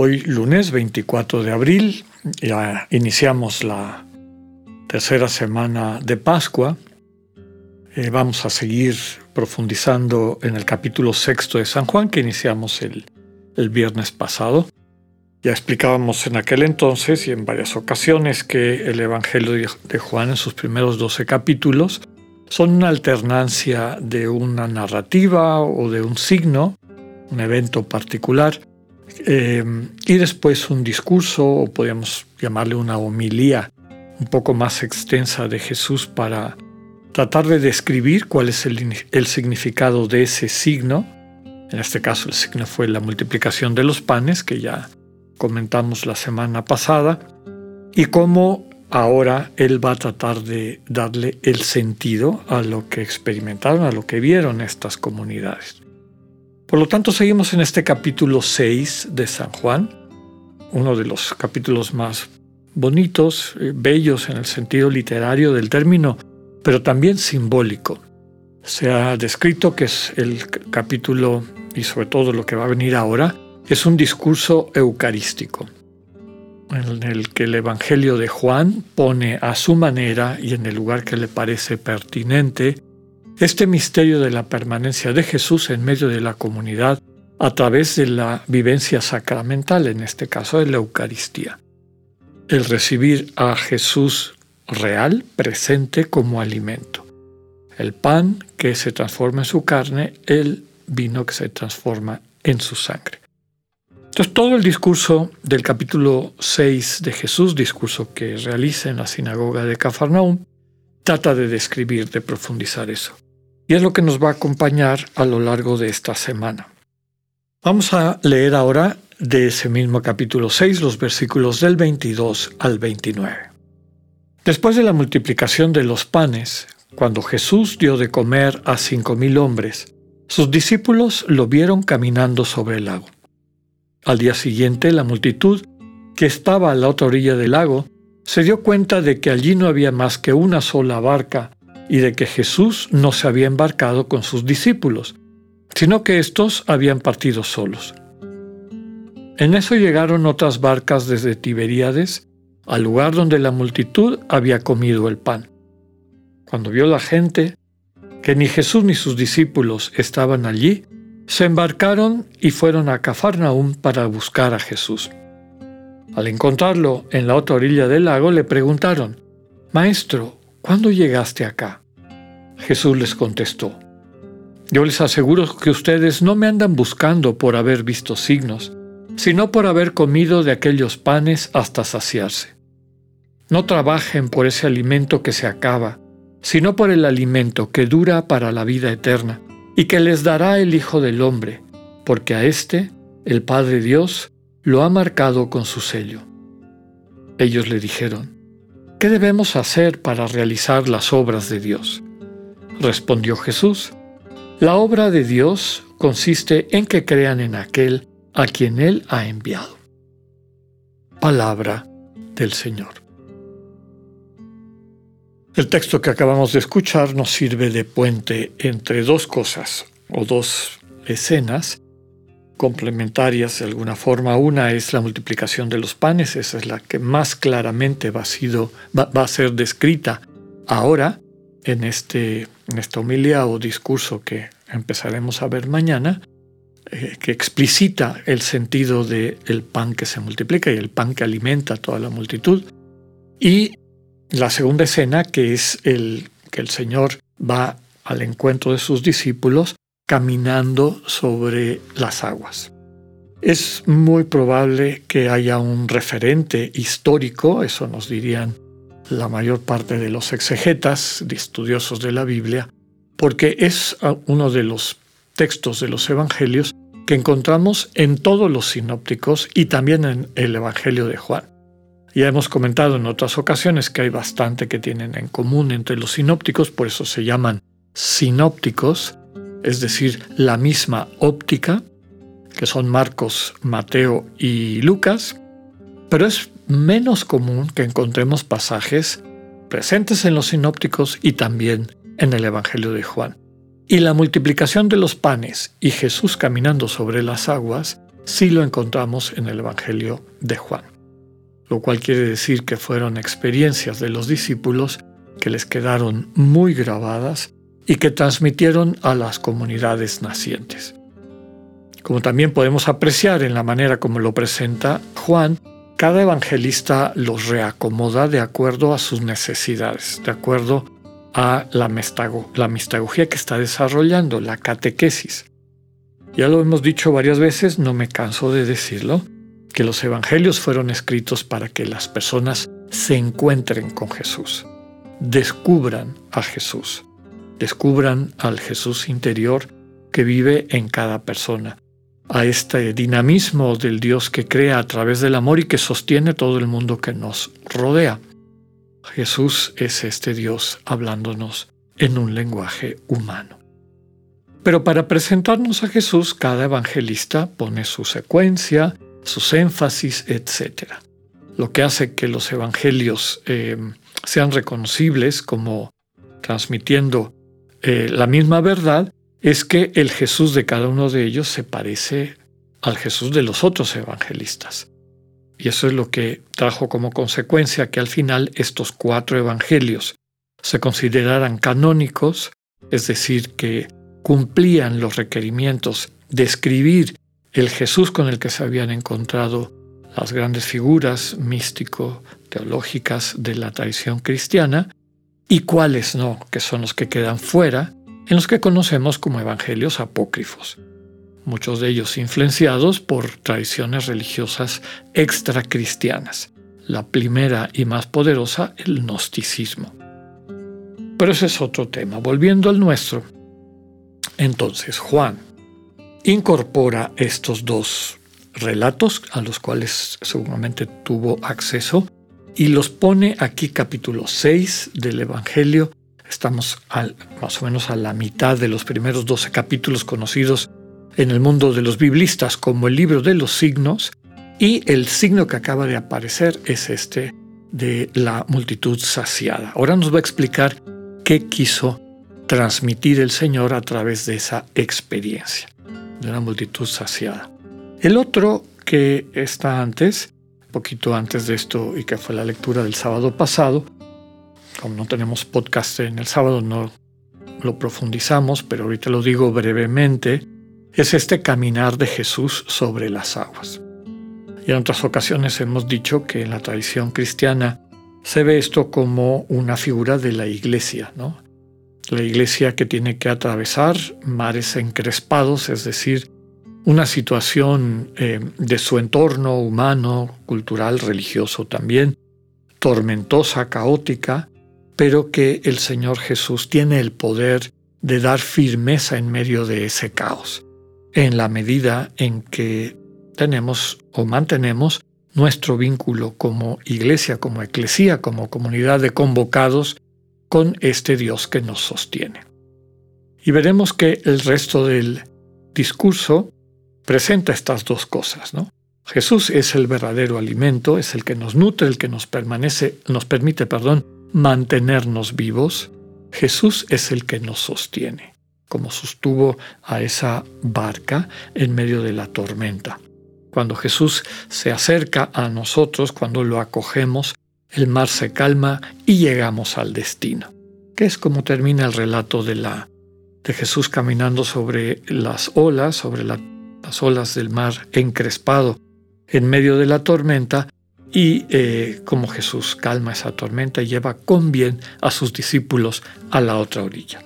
Hoy lunes 24 de abril ya iniciamos la tercera semana de Pascua. Eh, vamos a seguir profundizando en el capítulo sexto de San Juan que iniciamos el, el viernes pasado. Ya explicábamos en aquel entonces y en varias ocasiones que el Evangelio de Juan en sus primeros 12 capítulos son una alternancia de una narrativa o de un signo, un evento particular, eh, y después un discurso, o podríamos llamarle una homilía un poco más extensa de Jesús para tratar de describir cuál es el, el significado de ese signo. En este caso el signo fue la multiplicación de los panes, que ya comentamos la semana pasada, y cómo ahora él va a tratar de darle el sentido a lo que experimentaron, a lo que vieron estas comunidades. Por lo tanto, seguimos en este capítulo 6 de San Juan, uno de los capítulos más bonitos, eh, bellos en el sentido literario del término, pero también simbólico. Se ha descrito que es el capítulo, y sobre todo lo que va a venir ahora, es un discurso eucarístico en el que el Evangelio de Juan pone a su manera y en el lugar que le parece pertinente este misterio de la permanencia de Jesús en medio de la comunidad a través de la vivencia sacramental, en este caso de la Eucaristía. El recibir a Jesús real, presente como alimento. El pan que se transforma en su carne, el vino que se transforma en su sangre. Entonces todo el discurso del capítulo 6 de Jesús, discurso que realiza en la sinagoga de Cafarnaum, trata de describir, de profundizar eso. Y es lo que nos va a acompañar a lo largo de esta semana. Vamos a leer ahora de ese mismo capítulo 6 los versículos del 22 al 29. Después de la multiplicación de los panes, cuando Jesús dio de comer a cinco mil hombres, sus discípulos lo vieron caminando sobre el lago. Al día siguiente, la multitud, que estaba a la otra orilla del lago, se dio cuenta de que allí no había más que una sola barca y de que Jesús no se había embarcado con sus discípulos, sino que éstos habían partido solos. En eso llegaron otras barcas desde Tiberíades al lugar donde la multitud había comido el pan. Cuando vio la gente que ni Jesús ni sus discípulos estaban allí, se embarcaron y fueron a Cafarnaúm para buscar a Jesús. Al encontrarlo en la otra orilla del lago, le preguntaron, Maestro, ¿cuándo llegaste acá? Jesús les contestó, Yo les aseguro que ustedes no me andan buscando por haber visto signos, sino por haber comido de aquellos panes hasta saciarse. No trabajen por ese alimento que se acaba, sino por el alimento que dura para la vida eterna y que les dará el Hijo del Hombre, porque a éste, el Padre Dios, lo ha marcado con su sello. Ellos le dijeron, ¿qué debemos hacer para realizar las obras de Dios? Respondió Jesús, la obra de Dios consiste en que crean en aquel a quien Él ha enviado. Palabra del Señor. El texto que acabamos de escuchar nos sirve de puente entre dos cosas o dos escenas complementarias de alguna forma. Una es la multiplicación de los panes, esa es la que más claramente va sido, va, a ser descrita ahora en, este, en esta homilia o discurso que empezaremos a ver mañana, eh, que explicita el sentido del el pan que se multiplica y el pan que alimenta a toda la multitud. Y la segunda escena, que es el que el Señor va al encuentro de sus discípulos caminando sobre las aguas. Es muy probable que haya un referente histórico, eso nos dirían la mayor parte de los exegetas, de estudiosos de la Biblia, porque es uno de los textos de los evangelios que encontramos en todos los sinópticos y también en el Evangelio de Juan. Ya hemos comentado en otras ocasiones que hay bastante que tienen en común entre los sinópticos, por eso se llaman sinópticos, es decir, la misma óptica, que son Marcos, Mateo y Lucas, pero es menos común que encontremos pasajes presentes en los sinópticos y también en el Evangelio de Juan. Y la multiplicación de los panes y Jesús caminando sobre las aguas sí lo encontramos en el Evangelio de Juan, lo cual quiere decir que fueron experiencias de los discípulos que les quedaron muy grabadas y que transmitieron a las comunidades nacientes. Como también podemos apreciar en la manera como lo presenta Juan, cada evangelista los reacomoda de acuerdo a sus necesidades, de acuerdo a la, la mistagogía que está desarrollando, la catequesis. Ya lo hemos dicho varias veces, no me canso de decirlo, que los evangelios fueron escritos para que las personas se encuentren con Jesús, descubran a Jesús, descubran al Jesús interior que vive en cada persona, a este dinamismo del Dios que crea a través del amor y que sostiene todo el mundo que nos rodea. Jesús es este Dios hablándonos en un lenguaje humano. Pero para presentarnos a Jesús, cada evangelista pone su secuencia, sus énfasis, etc. Lo que hace que los evangelios eh, sean reconocibles como transmitiendo eh, la misma verdad es que el Jesús de cada uno de ellos se parece al Jesús de los otros evangelistas. Y eso es lo que trajo como consecuencia que al final estos cuatro evangelios se consideraran canónicos, es decir, que cumplían los requerimientos de escribir el Jesús con el que se habían encontrado las grandes figuras místico-teológicas de la tradición cristiana, y cuáles no, que son los que quedan fuera, en los que conocemos como evangelios apócrifos, muchos de ellos influenciados por tradiciones religiosas extracristianas, la primera y más poderosa, el gnosticismo. Pero ese es otro tema. Volviendo al nuestro, entonces Juan incorpora estos dos relatos a los cuales seguramente tuvo acceso y los pone aquí capítulo 6 del Evangelio Estamos más o menos a la mitad de los primeros 12 capítulos conocidos en el mundo de los biblistas como el libro de los signos y el signo que acaba de aparecer es este de la multitud saciada. Ahora nos va a explicar qué quiso transmitir el Señor a través de esa experiencia de una multitud saciada. El otro que está antes, poquito antes de esto y que fue la lectura del sábado pasado, como no tenemos podcast en el sábado, no lo profundizamos, pero ahorita lo digo brevemente, es este caminar de Jesús sobre las aguas. Y en otras ocasiones hemos dicho que en la tradición cristiana se ve esto como una figura de la iglesia, ¿no? La iglesia que tiene que atravesar mares encrespados, es decir, una situación eh, de su entorno humano, cultural, religioso también, tormentosa, caótica, pero que el Señor Jesús tiene el poder de dar firmeza en medio de ese caos, en la medida en que tenemos o mantenemos nuestro vínculo como iglesia, como eclesía, como comunidad de convocados con este Dios que nos sostiene. Y veremos que el resto del discurso presenta estas dos cosas, ¿no? Jesús es el verdadero alimento, es el que nos nutre, el que nos permanece, nos permite, perdón, mantenernos vivos, Jesús es el que nos sostiene, como sostuvo a esa barca en medio de la tormenta. Cuando Jesús se acerca a nosotros, cuando lo acogemos, el mar se calma y llegamos al destino, que es como termina el relato de, la, de Jesús caminando sobre las olas, sobre las olas del mar encrespado en medio de la tormenta, y eh, como Jesús calma esa tormenta y lleva con bien a sus discípulos a la otra orilla.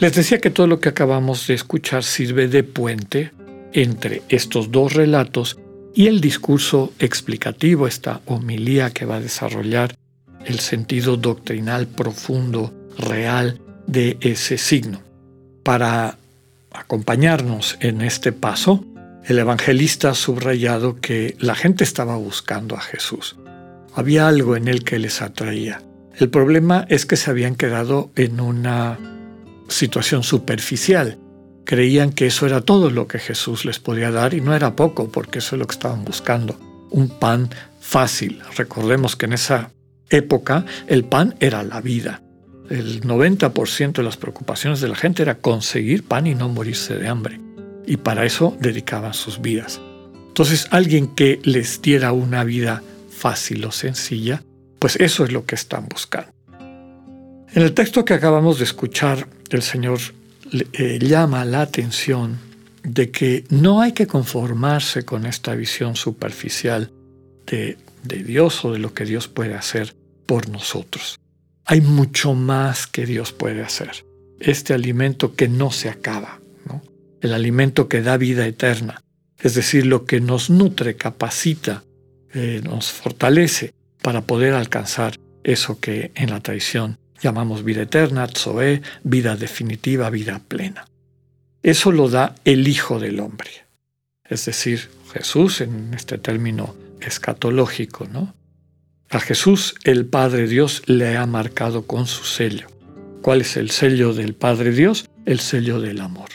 Les decía que todo lo que acabamos de escuchar sirve de puente entre estos dos relatos y el discurso explicativo, esta homilía que va a desarrollar el sentido doctrinal profundo, real de ese signo. Para acompañarnos en este paso, el evangelista ha subrayado que la gente estaba buscando a Jesús. Había algo en él que les atraía. El problema es que se habían quedado en una situación superficial. Creían que eso era todo lo que Jesús les podía dar y no era poco porque eso es lo que estaban buscando. Un pan fácil. Recordemos que en esa época el pan era la vida. El 90% de las preocupaciones de la gente era conseguir pan y no morirse de hambre. Y para eso dedicaban sus vidas. Entonces alguien que les diera una vida fácil o sencilla, pues eso es lo que están buscando. En el texto que acabamos de escuchar, el Señor eh, llama la atención de que no hay que conformarse con esta visión superficial de, de Dios o de lo que Dios puede hacer por nosotros. Hay mucho más que Dios puede hacer. Este alimento que no se acaba, el alimento que da vida eterna, es decir, lo que nos nutre, capacita, eh, nos fortalece para poder alcanzar eso que en la tradición llamamos vida eterna, Tzoe, vida definitiva, vida plena. Eso lo da el Hijo del Hombre, es decir, Jesús en este término escatológico, ¿no? A Jesús el Padre Dios le ha marcado con su sello. ¿Cuál es el sello del Padre Dios? El sello del amor.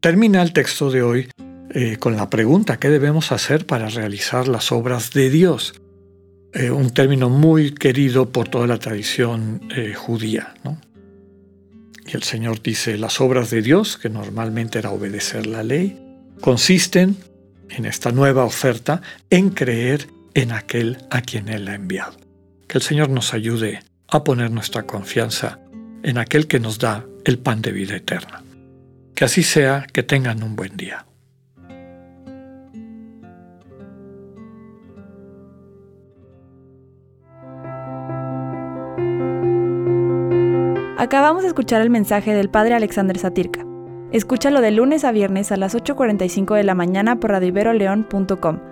Termina el texto de hoy eh, con la pregunta, ¿qué debemos hacer para realizar las obras de Dios? Eh, un término muy querido por toda la tradición eh, judía. Y el Señor dice, las obras de Dios, que normalmente era obedecer la ley, consisten en esta nueva oferta en creer en aquel a quien Él ha enviado. Que el Señor nos ayude a poner nuestra confianza en aquel que nos da el pan de vida eterna. Que así sea, que tengan un buen día. Acabamos de escuchar el mensaje del Padre Alexander Satirka. Escúchalo de lunes a viernes a las 8.45 de la mañana por radioiberoleón.com